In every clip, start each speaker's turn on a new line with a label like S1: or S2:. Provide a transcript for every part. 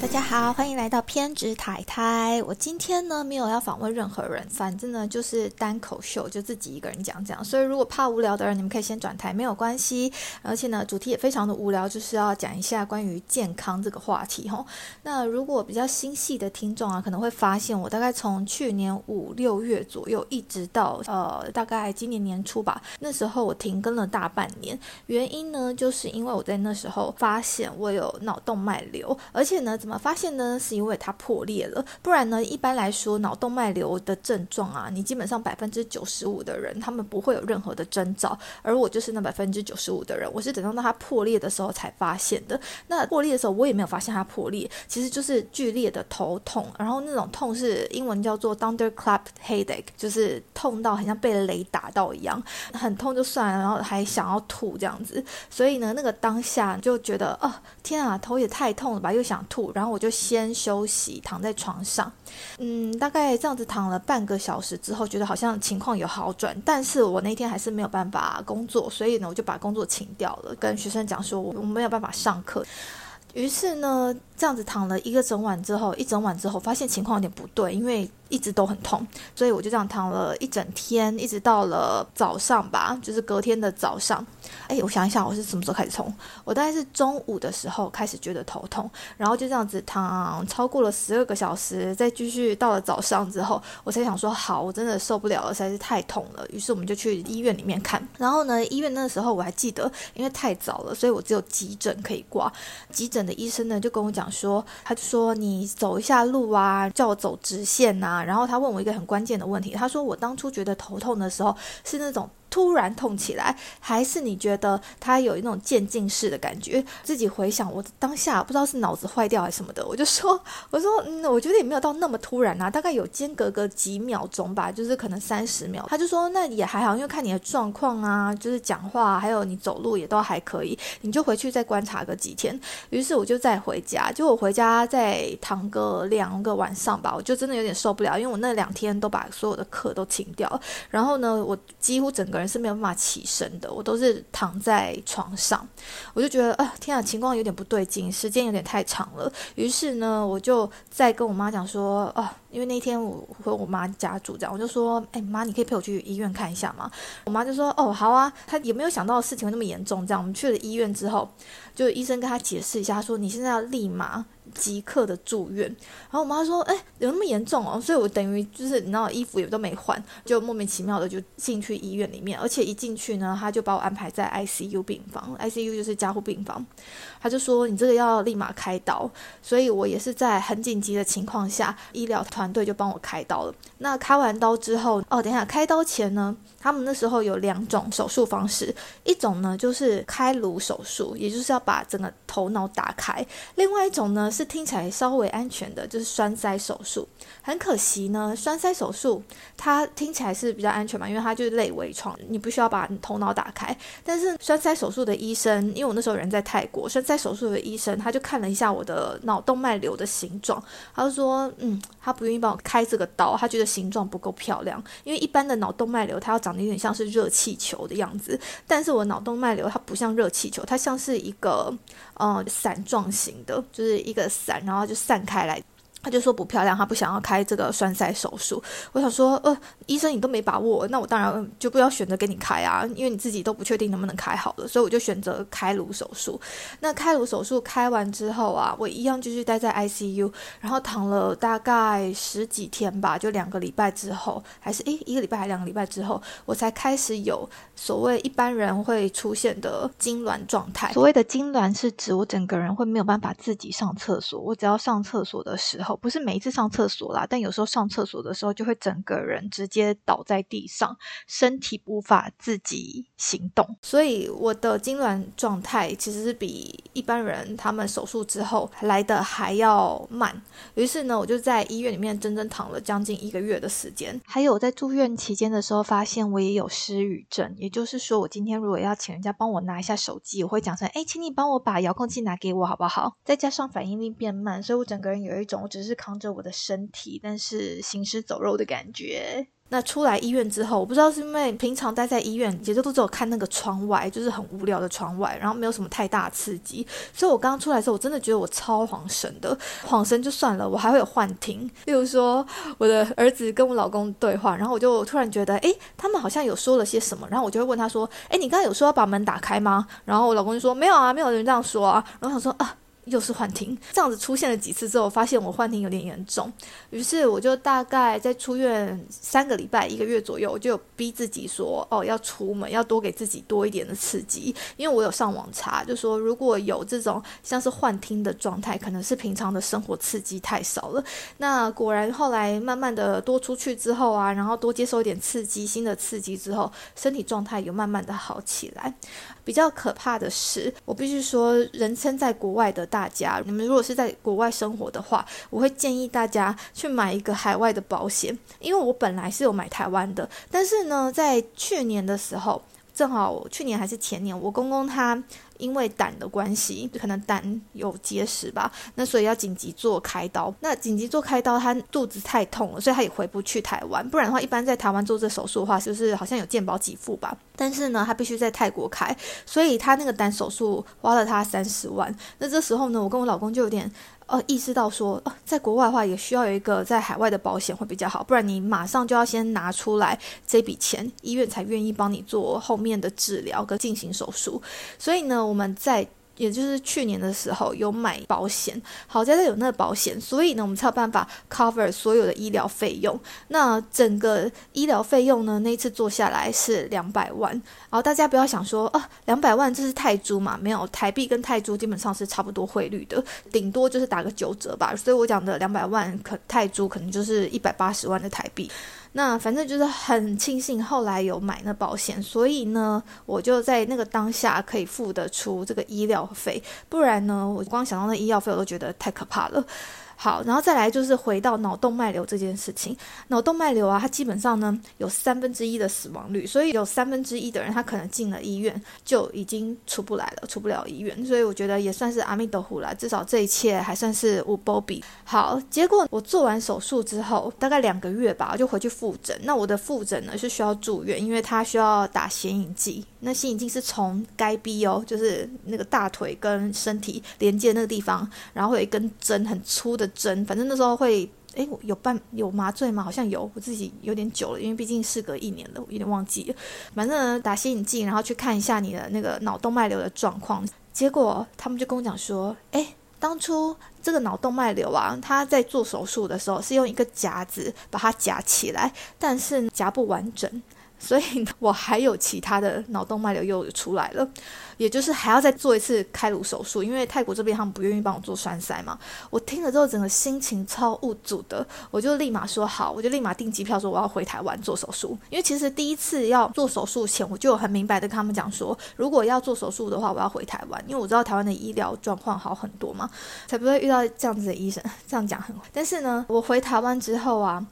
S1: 大家好，欢迎来到偏执太太。我今天呢没有要访问任何人，反正呢就是单口秀，就自己一个人讲讲。所以如果怕无聊的人，你们可以先转台，没有关系。而且呢，主题也非常的无聊，就是要讲一下关于健康这个话题哈。那如果比较心细的听众啊，可能会发现我大概从去年五六月左右，一直到呃大概今年年初吧，那时候我停更了大半年。原因呢，就是因为我在那时候发现我有脑动脉瘤，而且呢，发现呢？是因为它破裂了。不然呢，一般来说，脑动脉瘤的症状啊，你基本上百分之九十五的人，他们不会有任何的征兆。而我就是那百分之九十五的人，我是等到它破裂的时候才发现的。那破裂的时候，我也没有发现它破裂，其实就是剧烈的头痛，然后那种痛是英文叫做 thunderclap headache，就是痛到很像被雷打到一样，很痛就算了，然后还想要吐这样子。所以呢，那个当下就觉得，哦，天啊，头也太痛了吧，又想吐，然然后我就先休息，躺在床上，嗯，大概这样子躺了半个小时之后，觉得好像情况有好转，但是我那天还是没有办法工作，所以呢，我就把工作请掉了，跟学生讲说，我没有办法上课。于是呢，这样子躺了一个整晚之后，一整晚之后，发现情况有点不对，因为。一直都很痛，所以我就这样躺了一整天，一直到了早上吧，就是隔天的早上。哎，我想一想，我是什么时候开始痛？我大概是中午的时候开始觉得头痛，然后就这样子躺超过了十二个小时，再继续到了早上之后，我才想说好，我真的受不了了，实在是太痛了。于是我们就去医院里面看。然后呢，医院那时候我还记得，因为太早了，所以我只有急诊可以挂。急诊的医生呢就跟我讲说，他就说你走一下路啊，叫我走直线呐。然后他问我一个很关键的问题，他说我当初觉得头痛的时候是那种。突然痛起来，还是你觉得它有一种渐进式的感觉？自己回想，我当下不知道是脑子坏掉还是什么的，我就说，我说，嗯，我觉得也没有到那么突然啊，大概有间隔个几秒钟吧，就是可能三十秒。他就说，那也还好，因为看你的状况啊，就是讲话还有你走路也都还可以，你就回去再观察个几天。于是我就再回家，就我回家再躺个两个晚上吧，我就真的有点受不了，因为我那两天都把所有的课都请掉，然后呢，我几乎整个。人是没有办法起身的，我都是躺在床上，我就觉得啊，天啊，情况有点不对劲，时间有点太长了。于是呢，我就再跟我妈讲说，啊，因为那天我和我妈家住这样，我就说，哎妈，你可以陪我去医院看一下吗？我妈就说，哦，好啊。她也没有想到事情会那么严重，这样我们去了医院之后，就医生跟她解释一下，说你现在要立马。即刻的住院，然后我妈说：“哎，有那么严重哦？”所以，我等于就是你知道，衣服也都没换，就莫名其妙的就进去医院里面，而且一进去呢，他就把我安排在 ICU 病房，ICU 就是加护病房，他就说：“你这个要立马开刀。”所以，我也是在很紧急的情况下，医疗团队就帮我开刀了。那开完刀之后，哦，等一下，开刀前呢，他们那时候有两种手术方式，一种呢就是开颅手术，也就是要把整个头脑打开；另外一种呢。是是听起来稍微安全的，就是栓塞手术。很可惜呢，栓塞手术它听起来是比较安全嘛，因为它就是类微创，你不需要把头脑打开。但是栓塞手术的医生，因为我那时候人在泰国，栓塞手术的医生他就看了一下我的脑动脉瘤的形状，他就说，嗯，他不愿意帮我开这个刀，他觉得形状不够漂亮。因为一般的脑动脉瘤它要长得有点像是热气球的样子，但是我脑动脉瘤它不像热气球，它像是一个呃伞状型的，就是一个。散，然后就散开来。他就说不漂亮，他不想要开这个栓塞手术。我想说，呃，医生你都没把握，那我当然就不要选择给你开啊，因为你自己都不确定能不能开好了，所以我就选择开颅手术。那开颅手术开完之后啊，我一样继续待在 ICU，然后躺了大概十几天吧，就两个礼拜之后，还是诶一个礼拜还两个礼拜之后，我才开始有所谓一般人会出现的痉挛状态。所谓的痉挛是指我整个人会没有办法自己上厕所，我只要上厕所的时候。不是每一次上厕所啦，但有时候上厕所的时候就会整个人直接倒在地上，身体无法自己行动。所以我的痉挛状态其实是比一般人他们手术之后来的还要慢。于是呢，我就在医院里面整整躺了将近一个月的时间。还有在住院期间的时候，发现我也有失语症，也就是说，我今天如果要请人家帮我拿一下手机，我会讲成：“哎，请你帮我把遥控器拿给我，好不好？”再加上反应力变慢，所以我整个人有一种我只是。扛着我的身体，但是行尸走肉的感觉。那出来医院之后，我不知道是因为平常待在医院，节奏都只有看那个窗外，就是很无聊的窗外，然后没有什么太大刺激，所以我刚刚出来的时候，我真的觉得我超恍神的。恍神就算了，我还会有幻听，例如说我的儿子跟我老公对话，然后我就突然觉得，诶，他们好像有说了些什么，然后我就会问他说，诶，你刚刚有说要把门打开吗？然后我老公就说没有啊，没有人这样说啊。然后想说啊。又是幻听，这样子出现了几次之后，发现我幻听有点严重，于是我就大概在出院三个礼拜、一个月左右，我就逼自己说，哦，要出门，要多给自己多一点的刺激。因为我有上网查，就说如果有这种像是幻听的状态，可能是平常的生活刺激太少了。那果然后来慢慢的多出去之后啊，然后多接受一点刺激，新的刺激之后，身体状态有慢慢的好起来。比较可怕的是，我必须说，人称在国外的大家，你们如果是在国外生活的话，我会建议大家去买一个海外的保险，因为我本来是有买台湾的，但是呢，在去年的时候，正好去年还是前年，我公公他。因为胆的关系，可能胆有结石吧，那所以要紧急做开刀。那紧急做开刀，他肚子太痛了，所以他也回不去台湾。不然的话，一般在台湾做这手术的话，就是好像有健保给付吧。但是呢，他必须在泰国开，所以他那个胆手术花了他三十万。那这时候呢，我跟我老公就有点。呃，意识到说，呃，在国外的话，也需要有一个在海外的保险会比较好，不然你马上就要先拿出来这笔钱，医院才愿意帮你做后面的治疗跟进行手术。所以呢，我们在。也就是去年的时候有买保险，好在这有那个保险，所以呢，我们才有办法 cover 所有的医疗费用。那整个医疗费用呢，那一次做下来是两百万。然后大家不要想说啊，两百万这是泰铢嘛？没有，台币跟泰铢基本上是差不多汇率的，顶多就是打个九折吧。所以我讲的两百万可泰铢可能就是一百八十万的台币。那反正就是很庆幸后来有买那保险，所以呢，我就在那个当下可以付得出这个医疗费，不然呢，我光想到那医药费我都觉得太可怕了。好，然后再来就是回到脑动脉瘤这件事情。脑动脉瘤啊，它基本上呢有三分之一的死亡率，所以有三分之一的人他可能进了医院就已经出不来了，出不了医院。所以我觉得也算是阿弥陀佛啦，至少这一切还算是无波比。好，结果我做完手术之后，大概两个月吧，我就回去复诊。那我的复诊呢是需要住院，因为他需要打显影剂。那显影剂是从该逼哦，就是那个大腿跟身体连接那个地方，然后有一根针很粗的。针，反正那时候会，诶，有办有麻醉吗？好像有，我自己有点久了，因为毕竟事隔一年了，我有点忘记了。反正打显影剂，然后去看一下你的那个脑动脉瘤的状况。结果他们就跟我讲说，诶，当初这个脑动脉瘤啊，他在做手术的时候是用一个夹子把它夹起来，但是夹不完整。所以我还有其他的脑动脉瘤又出来了，也就是还要再做一次开颅手术，因为泰国这边他们不愿意帮我做栓塞嘛。我听了之后，整个心情超无助的，我就立马说好，我就立马订机票说我要回台湾做手术。因为其实第一次要做手术前，我就很明白的跟他们讲说，如果要做手术的话，我要回台湾，因为我知道台湾的医疗状况好很多嘛，才不会遇到这样子的医生。这样讲很，但是呢，我回台湾之后啊。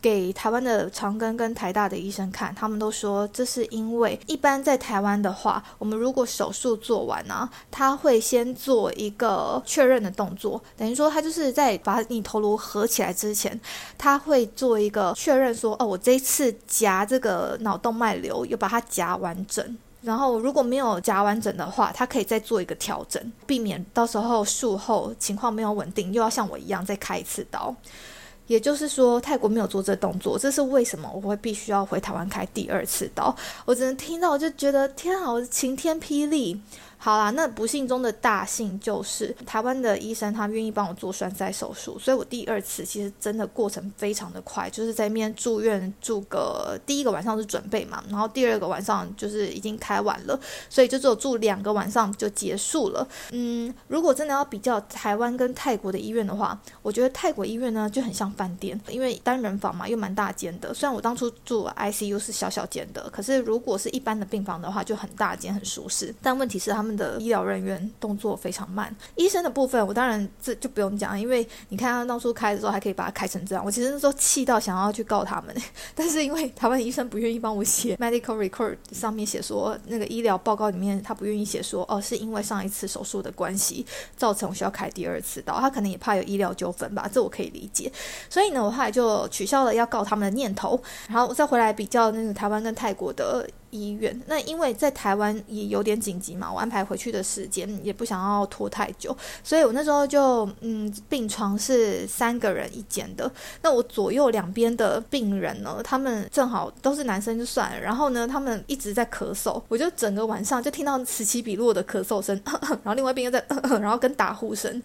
S1: 给台湾的长庚跟台大的医生看，他们都说这是因为一般在台湾的话，我们如果手术做完呢，他会先做一个确认的动作，等于说他就是在把你头颅合起来之前，他会做一个确认，说哦，我这一次夹这个脑动脉瘤有把它夹完整，然后如果没有夹完整的话，他可以再做一个调整，避免到时候术后情况没有稳定，又要像我一样再开一次刀。也就是说，泰国没有做这动作，这是为什么？我会必须要回台湾开第二次刀。我只能听到，我就觉得天啊，晴天霹雳。好啦，那不幸中的大幸就是台湾的医生他愿意帮我做栓塞手术，所以我第二次其实真的过程非常的快，就是在面住院住个第一个晚上是准备嘛，然后第二个晚上就是已经开完了，所以就只有住两个晚上就结束了。嗯，如果真的要比较台湾跟泰国的医院的话，我觉得泰国医院呢就很像饭店，因为单人房嘛又蛮大间的。虽然我当初住 ICU 是小小间的，可是如果是一般的病房的话就很大间很舒适。但问题是他们。们的医疗人员动作非常慢。医生的部分，我当然这就不用讲，因为你看他当初开的时候还可以把它开成这样，我其实那时候气到想要去告他们，但是因为台湾医生不愿意帮我写 medical record 上面写说那个医疗报告里面他不愿意写说哦是因为上一次手术的关系造成我需要开第二次刀，他可能也怕有医疗纠纷吧，这我可以理解。所以呢，我后来就取消了要告他们的念头，然后再回来比较那个台湾跟泰国的。医院那因为在台湾也有点紧急嘛，我安排回去的时间也不想要拖太久，所以我那时候就嗯，病床是三个人一间的。那我左右两边的病人呢，他们正好都是男生就算了，然后呢，他们一直在咳嗽，我就整个晚上就听到此起彼落的咳嗽声，然后另外一边又在，然后跟打呼声。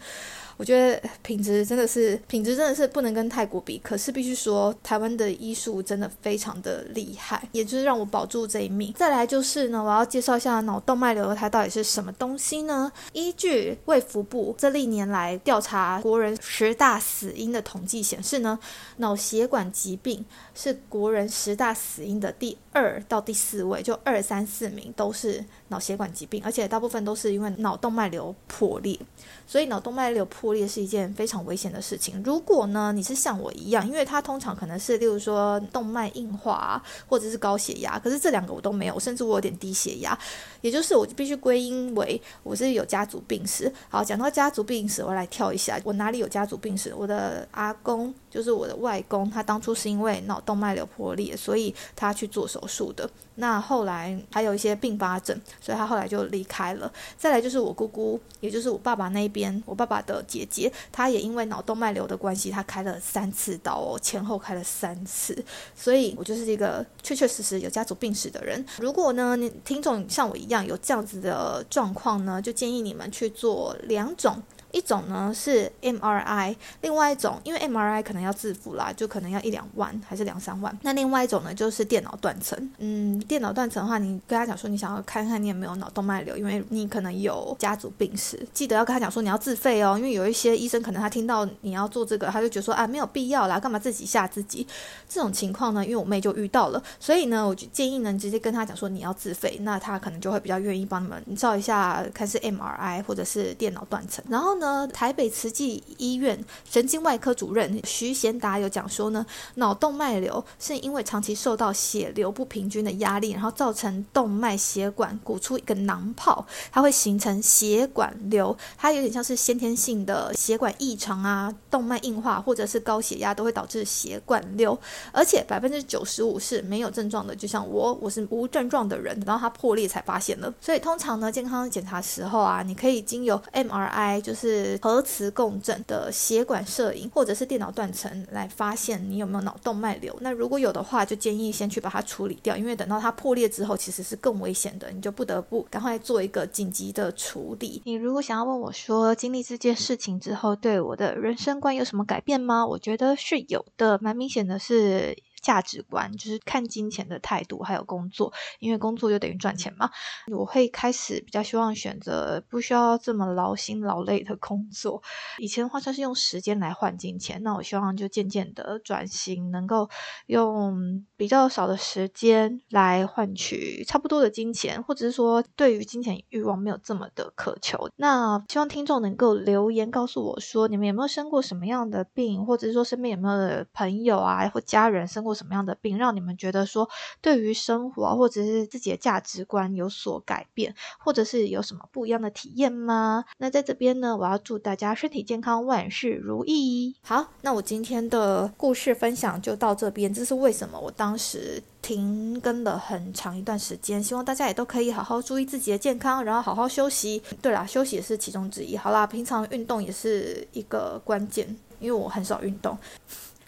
S1: 我觉得品质真的是品质真的是不能跟泰国比，可是必须说台湾的医术真的非常的厉害，也就是让我保住这一命。再来就是呢，我要介绍一下脑动脉瘤它到底是什么东西呢？依据卫福部这历年来调查国人十大死因的统计显示呢，脑血管疾病是国人十大死因的第二到第四位，就二三四名都是脑血管疾病，而且大部分都是因为脑动脉瘤破裂。所以脑动脉瘤破裂是一件非常危险的事情。如果呢你是像我一样，因为它通常可能是，例如说动脉硬化或者是高血压，可是这两个我都没有，甚至我有点低血压，也就是我必须归因为我是有家族病史。好，讲到家族病史，我来跳一下，我哪里有家族病史？我的阿公就是我的外公，他当初是因为脑动脉瘤破裂，所以他去做手术的。那后来还有一些并发症，所以他后来就离开了。再来就是我姑姑，也就是我爸爸那边，我爸爸的姐姐，她也因为脑动脉瘤的关系，她开了三次刀，前后开了三次。所以我就是一个确确实实有家族病史的人。如果呢，你听众像我一样有这样子的状况呢，就建议你们去做两种。一种呢是 MRI，另外一种因为 MRI 可能要自付啦，就可能要一两万还是两三万。那另外一种呢就是电脑断层。嗯，电脑断层的话，你跟他讲说你想要看看你有没有脑动脉瘤，因为你可能有家族病史，记得要跟他讲说你要自费哦，因为有一些医生可能他听到你要做这个，他就觉得说啊没有必要啦，干嘛自己吓自己？这种情况呢，因为我妹就遇到了，所以呢，我就建议呢直接跟他讲说你要自费，那他可能就会比较愿意帮你们照一下，看是 MRI 或者是电脑断层，然后。呢，台北慈济医院神经外科主任徐贤达有讲说呢，脑动脉瘤是因为长期受到血流不平均的压力，然后造成动脉血管鼓出一个囊泡，它会形成血管瘤，它有点像是先天性的血管异常啊，动脉硬化或者是高血压都会导致血管瘤，而且百分之九十五是没有症状的，就像我，我是无症状的人，然后它破裂才发现了，所以通常呢，健康检查时候啊，你可以经由 MRI 就是。是核磁共振的血管摄影，或者是电脑断层来发现你有没有脑动脉瘤。那如果有的话，就建议先去把它处理掉，因为等到它破裂之后，其实是更危险的，你就不得不赶快做一个紧急的处理。你如果想要问我说，经历这件事情之后，对我的人生观有什么改变吗？我觉得是有的，蛮明显的是。价值观就是看金钱的态度，还有工作，因为工作就等于赚钱嘛。我会开始比较希望选择不需要这么劳心劳累的工作。以前的话算是用时间来换金钱，那我希望就渐渐的转型，能够用比较少的时间来换取差不多的金钱，或者是说对于金钱欲望没有这么的渴求。那希望听众能够留言告诉我说，你们有没有生过什么样的病，或者是说身边有没有朋友啊或家人生过什么样的病让你们觉得说对于生活或者是自己的价值观有所改变，或者是有什么不一样的体验吗？那在这边呢，我要祝大家身体健康，万事如意。好，那我今天的故事分享就到这边。这是为什么我当时停更了很长一段时间，希望大家也都可以好好注意自己的健康，然后好好休息。对啦，休息也是其中之一。好啦，平常运动也是一个关键，因为我很少运动。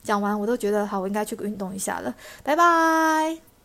S1: 讲完我都觉得好，我应该去运动一下了。拜拜。